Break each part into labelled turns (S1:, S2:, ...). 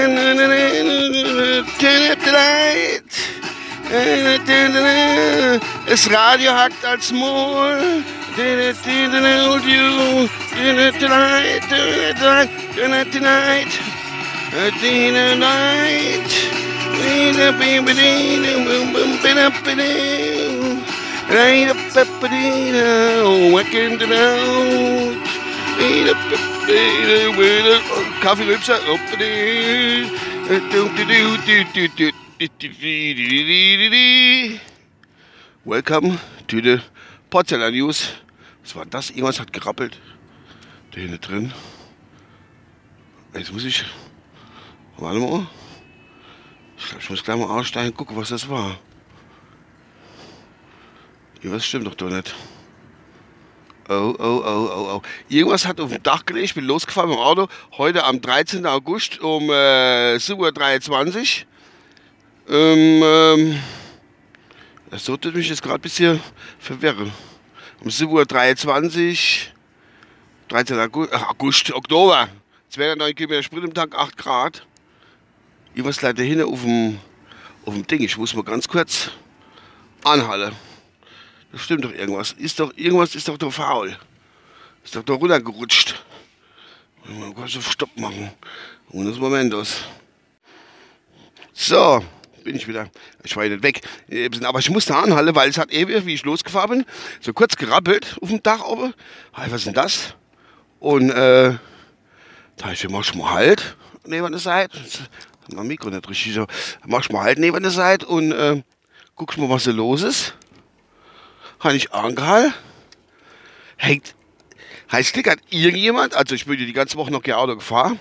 S1: Turn up the light. Das Radio hackt als Moor. Und you. Turn up the light. Turn up the light. Turn up the light. Turn up the light. Right up, up, down, working it out. Kaffee Lübser. Welcome to the Porzellan News. Was war das? Irgendwas hat gerappelt. Da hinten drin. Jetzt muss ich. Warte mal. Ich glaube, ich muss gleich mal aussteigen, gucken, was das war. Irgendwas stimmt doch doch nicht. Oh, oh, oh, oh, oh. Irgendwas hat auf dem Dach gelegt. Ich bin losgefahren mit dem Auto. Heute am 13. August um äh, 7.23 Uhr. Ähm, ähm, das sollte mich jetzt gerade ein bisschen verwirren. Um 7.23 Uhr, 13. August, August Oktober, 209 Kilometer Sprit im Tag, 8 Grad. Ich was leider hin auf dem, auf dem Ding. Ich muss mal ganz kurz anhalten. Das stimmt doch irgendwas. Ist doch, irgendwas ist doch da faul. Ist doch da runtergerutscht. Man kann so Stopp machen. Und das Momentos. So, bin ich wieder. Ich war nicht weg. Aber ich musste anhalten, weil es hat ewig, wie ich losgefahren bin, so kurz gerappelt auf dem Dach oben. Hey, was ist denn das? Und äh, da ich mach ich mal halt neben der Seite. Mein Mikro nicht richtig so. Mach ich mal halt neben der Seite und äh, guck mal, was da los ist. Habe ich angehalten. Hängt. Heißt, hat irgendjemand, also ich bin die ganze Woche noch kein Auto gefahren,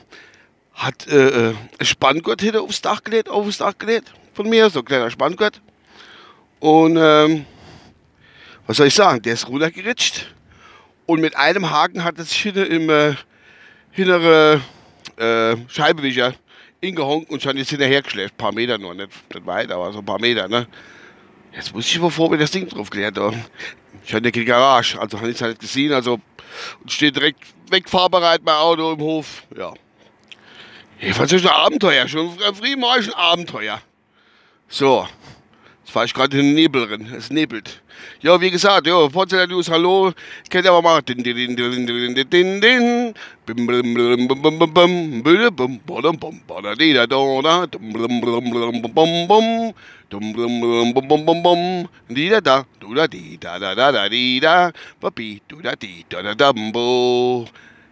S1: hat äh, äh Spanngurt hinter aufs Dach gelegt, aufs Dach gelegt von mir, so ein kleiner Spanngurt. Und ähm, was soll ich sagen, der ist runtergeritscht. Und mit einem Haken hat es sich hinter im äh, hinteren äh, Scheibenwischer ingehonkt und schon jetzt hinterher geschläft. Ein paar Meter nur, nicht, nicht weit, aber so ein paar Meter. Ne? Jetzt muss ich mal vor, wie das Ding drauf klärt. Ich hatte keine Garage, also habe ich es halt gesehen. Also und steht direkt wegfahrbereit mein Auto im Hof. Ja. Jedenfalls ist ein Abenteuer, schon früh mal ein Abenteuer. So, jetzt fahre ich gerade in den Nebel drin. Es nebelt. Ja, wie gesagt, ja, Porzellan News, hallo. Kennt ihr aber mal. Din, din, din, din, din, din.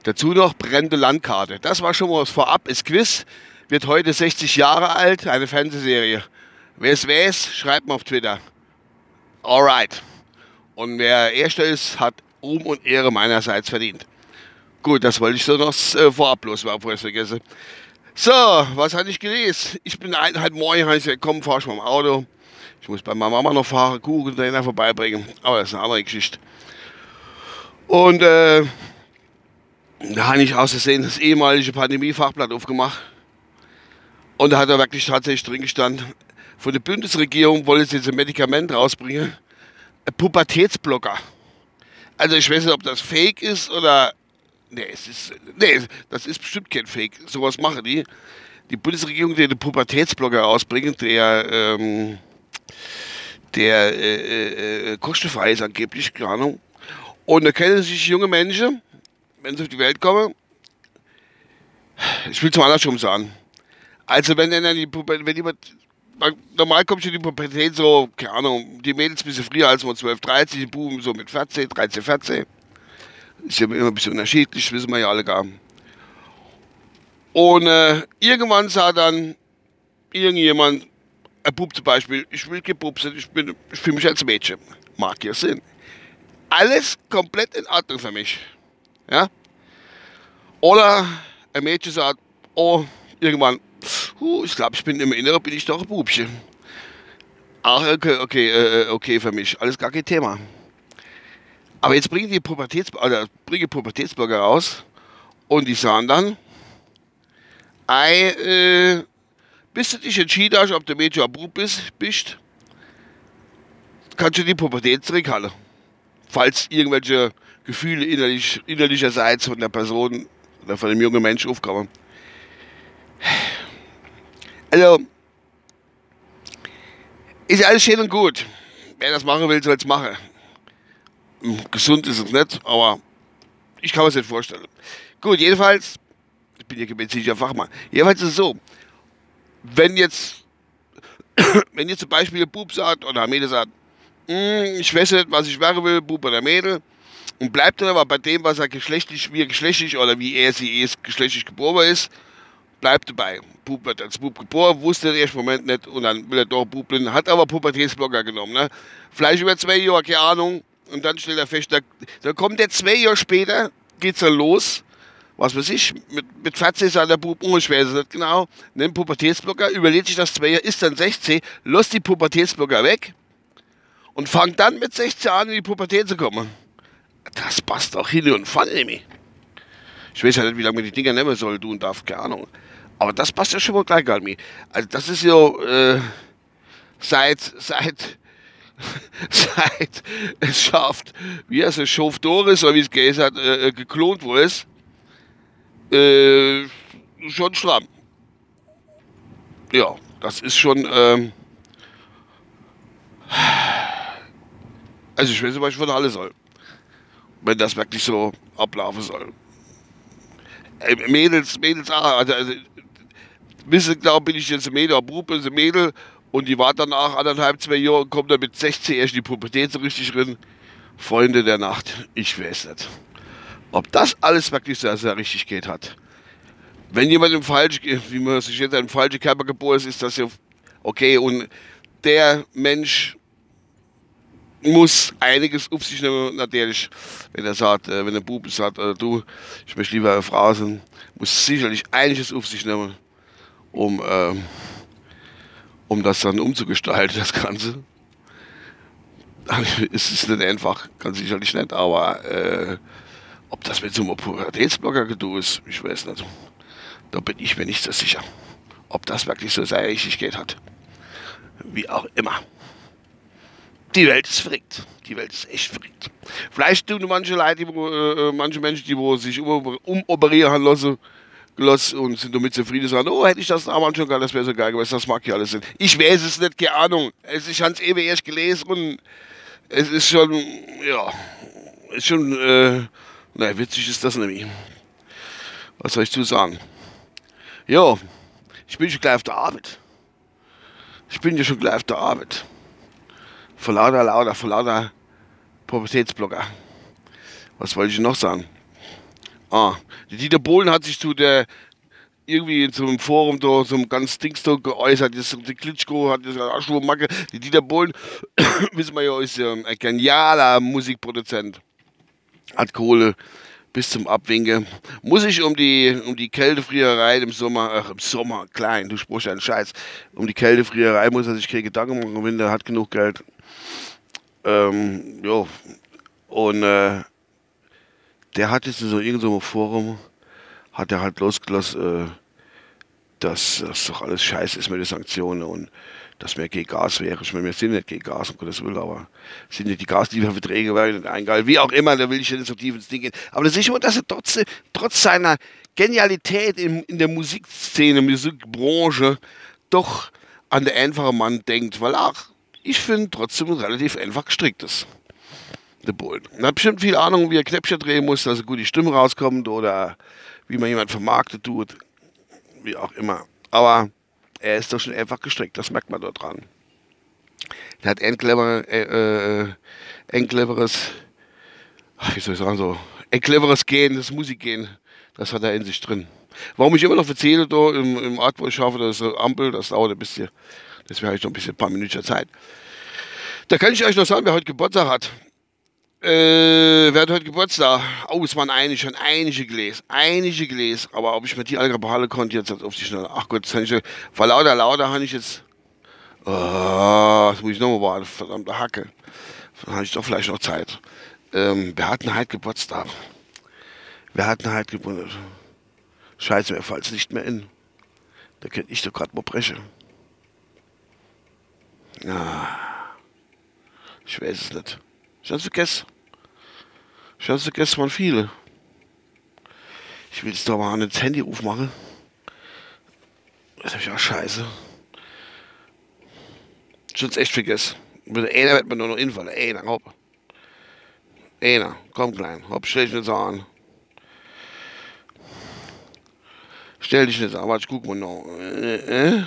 S1: Dazu noch brennende Landkarte. Das war schon mal was vorab. Ist Quiz. Wird heute 60 Jahre alt. Eine Fernsehserie. Wer es weiß, schreibt mal auf Twitter. Alright. Und wer Erster ist, hat Ruhm und Ehre meinerseits verdient. Gut, das wollte ich so noch äh, vorab los, bevor ich es vergesse. So, was hatte ich gelesen? Ich bin halt morgen, habe ich gesagt, komm, fahr mal im Auto. Ich muss bei meiner Mama noch fahren, Kuchen dahinter vorbeibringen. Aber das ist eine andere Geschichte. Und äh, da habe ich aus Versehen das ehemalige Pandemie-Fachblatt aufgemacht. Und da hat er wirklich tatsächlich drin gestanden, von der Bundesregierung wollen sie jetzt ein Medikament rausbringen. Ein Pubertätsblocker. Also ich weiß nicht, ob das fake ist oder. Nee, es ist. Nee, das ist bestimmt kein Fake. Sowas machen die. Die Bundesregierung, die einen Pubertätsblocker rausbringen, der. Ähm, der äh, äh, kostenfrei ist angeblich, keine Ahnung. Und da kennen sich junge Menschen, wenn sie auf die Welt kommen, ich will es mal andersrum sagen. Also wenn dann die wenn jemand normal kommt schon die Pubertät so, keine Ahnung, die Mädels ein bisschen früher als mal 12, 13, die Buben so mit 14, 13, 14. Ist ja immer ein bisschen unterschiedlich, wissen wir ja alle gar. Und äh, irgendwann sah dann irgendjemand, ein Bub zum Beispiel, ich will gepupsen, ich, ich fühle mich als Mädchen. Mag ja Sinn. Alles komplett in Ordnung für mich. Ja? Oder ein Mädchen sagt, oh, irgendwann, Huh, ich glaube, ich bin im Inneren bin ich doch ein Bubchen. Ach, okay, okay, äh, okay für mich. Alles gar kein Thema. Aber jetzt bringen die Pubertäts oder bringe Pubertätsblogger raus und die sagen dann, ei, äh, bist du dich entschieden hast, ob du Mädchen oder Bub bist, bist, kannst du die Pubertät zurückhalten. Falls irgendwelche Gefühle innerlich, innerlicherseits von der Person oder von dem jungen Mensch aufkommen. Also, ist alles schön und gut. Wer das machen will, soll es machen. Gesund ist es nicht, aber ich kann mir es nicht vorstellen. Gut, jedenfalls, ich bin ja medizinischer Fachmann. Jedenfalls ist es so, wenn jetzt, wenn jetzt zum Beispiel ein Bub sagt oder ein Mädel sagt, hm, ich weiß nicht, was ich werden will, Bub oder Mädel, und bleibt dann aber bei dem, was er geschlechtlich, wie er geschlechtlich oder wie er sie ist, geschlechtlich geboren ist, bleibt dabei. Bub wird als Bub geboren, wusste er erst Moment nicht und dann will er doch Bub bleiben, hat aber Pubertätsblocker genommen. Ne? Vielleicht über zwei Jahre, keine Ahnung, und dann stellt er fest, da, da kommt er zwei Jahre später, geht's dann los, was weiß ich, mit, mit 14 sagt der Bub, ich weiß es nicht genau, nimmt Pubertätsblocker, überlegt sich das zwei Jahre, ist dann 16, lässt die Pubertätsblocker weg und fangt dann mit 16 an, in die Pubertät zu kommen. Das passt auch hin und vorne nämlich. Ich weiß ja nicht, wie lange man die Dinger nehmen soll, du und darf, keine Ahnung. Aber das passt ja schon mal gleich an mich. Also das ist ja äh, seit, seit, seit es schafft, wie er es schafft Doris, oder wie es geheißen hat, äh, äh geklont wurde, äh, schon schlamm. Ja, das ist schon, ähm, also ich weiß nicht, was ich von alle soll. Wenn das wirklich so ablaufen soll. Äh, Mädels, Mädels, ah, also, also wissen, glaube bin ich jetzt ein Mädel, ein Bub ein Mädel und die war danach anderthalb, zwei Jahre und kommt dann mit 16 erst in die Pubertät so richtig drin. Freunde der Nacht, ich weiß nicht. Ob das alles wirklich sehr, sehr richtig geht hat. Wenn jemand im falschen, wie man sich jetzt ein falscher Körper geboren ist, ist das ja okay. Und der Mensch muss einiges auf sich nehmen, natürlich. Wenn er sagt, äh, wenn der Bub sagt, äh, du, ich möchte lieber eine Frau sein, muss sicherlich einiges auf sich nehmen, um, äh, um das dann umzugestalten, das Ganze. es ist nicht einfach, ganz sicherlich nicht, aber äh, ob das mit so einem Pubertätsblocker getan ist, ich weiß nicht. Da bin ich mir nicht so sicher. Ob das wirklich so seine Richtigkeit hat. Wie auch immer. Die Welt ist verrückt. Die Welt ist echt verrückt. Vielleicht tun manche Leute, die, äh, manche Menschen, die wo sich umoperieren lassen, gelassen und sind damit zufrieden, sagen, oh, hätte ich das damals schon geil, das wäre so geil gewesen, das mag ich alles nicht. Ich weiß es nicht, keine Ahnung. Es, ich habe es eben erst gelesen und es ist schon, ja, ist schon, äh, naja, witzig ist das nämlich. Was soll ich zu sagen? Ja, ich bin schon gleich auf der Arbeit. Ich bin ja schon gleich auf der Arbeit. Vor lauter, lauter, vor lauter Pubertätsblogger. Was wollte ich noch sagen? Ah, die Dieter Bohlen hat sich zu der irgendwie in so einem Forum da, so einem ganz Dings da geäußert. Das, die Klitschko hat gesagt, ach, schon Macke. Die Dieter Bohlen, wissen wir ja, ist ja ein genialer Musikproduzent. Hat Kohle bis zum Abwinken. Muss ich um die, um die Kältefriererei im Sommer, ach, im Sommer, klein, du spruchst einen Scheiß, um die Kältefriererei muss er sich keine Gedanken machen, wenn der hat genug Geld. Ähm, ja. Und äh, der hat jetzt in so irgendeinem Forum, hat er halt losgelassen, äh, dass das doch alles scheiße ist mit den Sanktionen und dass mehr gegen Gas wäre. Ich meine, wir sind nicht gegen Gas, um Gottes Willen, aber sind nicht die Gaslieferverträge werden nicht eingehalten. Wie auch immer, da will ich nicht so tief ins Ding gehen. Aber das ist immer, dass er trotz, trotz seiner Genialität in, in der Musikszene, Musikbranche, doch an der einfache Mann denkt, weil auch, ich finde, trotzdem relativ einfach gestrickt ist. Der Bullen. Er hat bestimmt viel Ahnung, wie er Knäppchen drehen muss, dass eine gute Stimme rauskommt oder wie man jemand vermarktet tut. Wie auch immer. Aber er ist doch schon einfach gestrickt, das merkt man dort dran. Er hat ein, clever, äh, äh, cleveres, wie soll ich sagen, so, ein cleveres Gen, das Musikgehen, das hat er in sich drin. Warum ich immer noch erzähle, da im, im Ort, wo ich schaffe, das Ampel, das dauert ein bisschen, deswegen habe ich noch ein bisschen, ein paar Minuten Zeit. Da kann ich euch noch sagen, wer heute Geburtstag hat. Äh, wer hat heute Geburtstag? Oh, es waren einige, schon einige Gläser. Einige Gläser. Aber ob ich mir die alle behalten konnte, jetzt auf die Schnelle. Ach Gott, das habe ich, vor lauter, lauter habe ich jetzt. Oh, das muss ich nochmal warten. Verdammte Hacke. Dann habe ich doch vielleicht noch Zeit. Ähm, wer hat denn heute Geburtstag? Wer hat denn heute Geburtstag? Scheiße, mir fällt es nicht mehr in. Da könnte ich doch gerade mal brechen. Ah. Ich Ich weiß es nicht. Ich hab's vergessen. Ich hab's vergessen, waren viele. Ich will jetzt doch mal ins Handy aufmachen. Das hab ich auch scheiße. Ich hab's echt vergessen. Mit einer wird man nur noch infallen. Einer, hopp. Einer, komm klein. Hopp, stell dich nicht so an. Stell dich nicht so an, warte, ich guck mal noch. Äh, äh?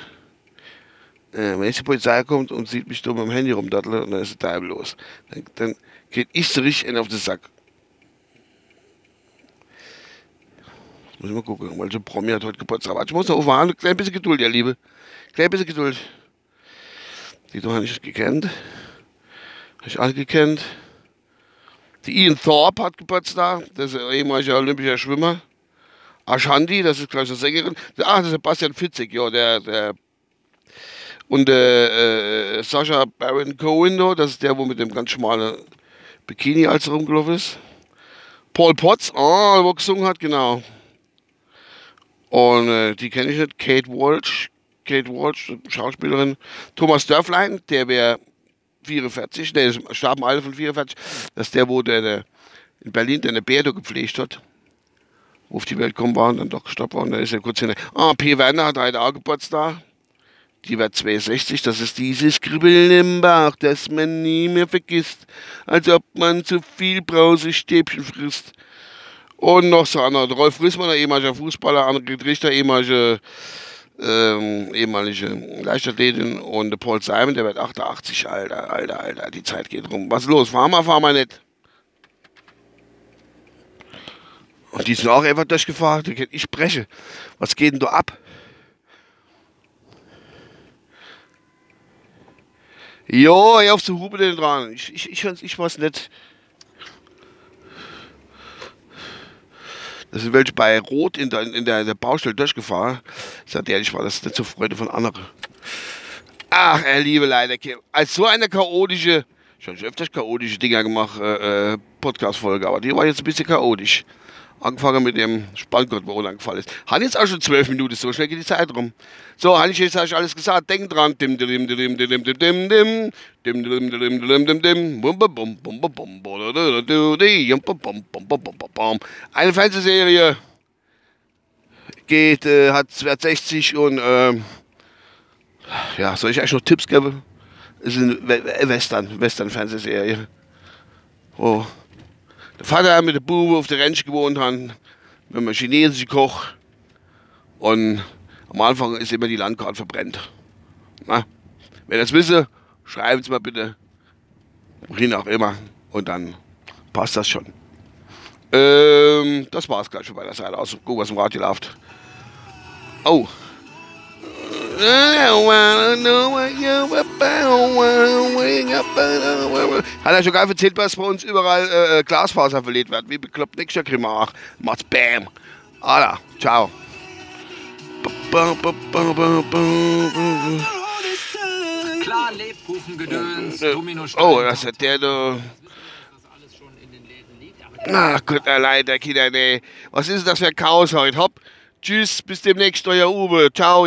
S1: Äh, wenn jetzt die Polizei kommt und sieht mich mit dem Handy rumdatteln und dann ist der Teil los. Dann, dann geht ich so richtig auf den Sack. Jetzt muss ich mal gucken, weil so Promi hat heute Geburtstag. Warte, ich muss noch aufwarten. Klein bisschen Geduld, ja, Liebe. Klein bisschen Geduld. Die habe ich gekannt. Habe ich alle gekannt. Die Ian Thorpe hat Geburtstag. Das ist ein ehemaliger olympischer Schwimmer. Ashanti, das ist gleich eine Sängerin. Ach, das ist Sebastian Fitzek, ja, der, der und äh, äh, Sascha Baron Cohen, das ist der, wo mit dem ganz schmalen Bikini als rumgelaufen ist. Paul Potts, oh, wo gesungen hat, genau. Und äh, die kenne ich nicht. Kate Walsh, Kate Walsh, Schauspielerin. Thomas Dörflein, der wäre 44, der starb im Alter von 44. Das ist der, wo der, der in Berlin der eine Bärdo gepflegt hat. Wo auf die Welt gekommen war und dann doch gestorben war. Und dann ist er kurz hin. Ah, P. Werner hat heute auch Geburtstag die war 62, das ist dieses Kribbeln im Bauch, das man nie mehr vergisst, als ob man zu viel Brausestäbchen frisst. Und noch so andere, Rolf Rissmann, ehemaliger Fußballer, Annegret Richter, ehemalige, ähm, ehemalige Leichtathletin und Paul Simon, der wird 88, Alter, Alter, Alter, die Zeit geht rum. Was ist los? Fahr mal, fahr mal nicht. Und die sind auch einfach durchgefahren, ich spreche. Was geht denn da ab? Jo, hör auf zu hupen dran. Ich, ich, ich, ich weiß nicht. Das sind welche bei Rot in der, in der, in der Baustelle durchgefahren. Sagt ehrlich, war das nicht zur Freude von anderen. Ach, er liebe leider. Als so eine chaotische, schon öfters chaotische Dinger gemacht, äh, äh, Podcast-Folge, aber die war jetzt ein bisschen chaotisch. Angefangen mit dem Spanngurt, wo angefallen ist. Hat jetzt auch schon zwölf Minuten, so schnell geht die Zeit rum. So, habe ich jetzt euch alles gesagt. Denkt dran. Dim, dim, dim, dim, dim, dim, dim, dim, dim. Dim, dim, dim, dim, dim. Bum, bum, bum, bum, bum, bum, bum, bum, bum, bum. Eine Fernsehserie geht, äh, hat Wert 60 und, ähm, ja, soll ich euch noch Tipps geben? Es ist eine Western, Western-Fernsehserie. Oh. Der Vater mit der Bube auf der Ranch gewohnt hat, mit einem chinesischen Koch. Und am Anfang ist immer die Landkarte verbrennt. Na, wenn ihr das wisst, schreibt es mal bitte. Wohin auch immer. Und dann passt das schon. Ähm, das war's gleich schon bei der Seite aus. Guck, was im Radio läuft. Oh. Hat er schon gar erzählt, was bei uns überall äh, äh Glasfaser verlegt wird. Wie bekloppt nächster Krimach. Macht's Bam. Alter, ciao.
S2: Klar, Lebkuchengedöns,
S1: Oh, das hat der da. Na gut, leider, Kinder, nee. Was ist das für ein Chaos heute? Hopp. Tschüss, bis demnächst, euer Uwe. Ciao.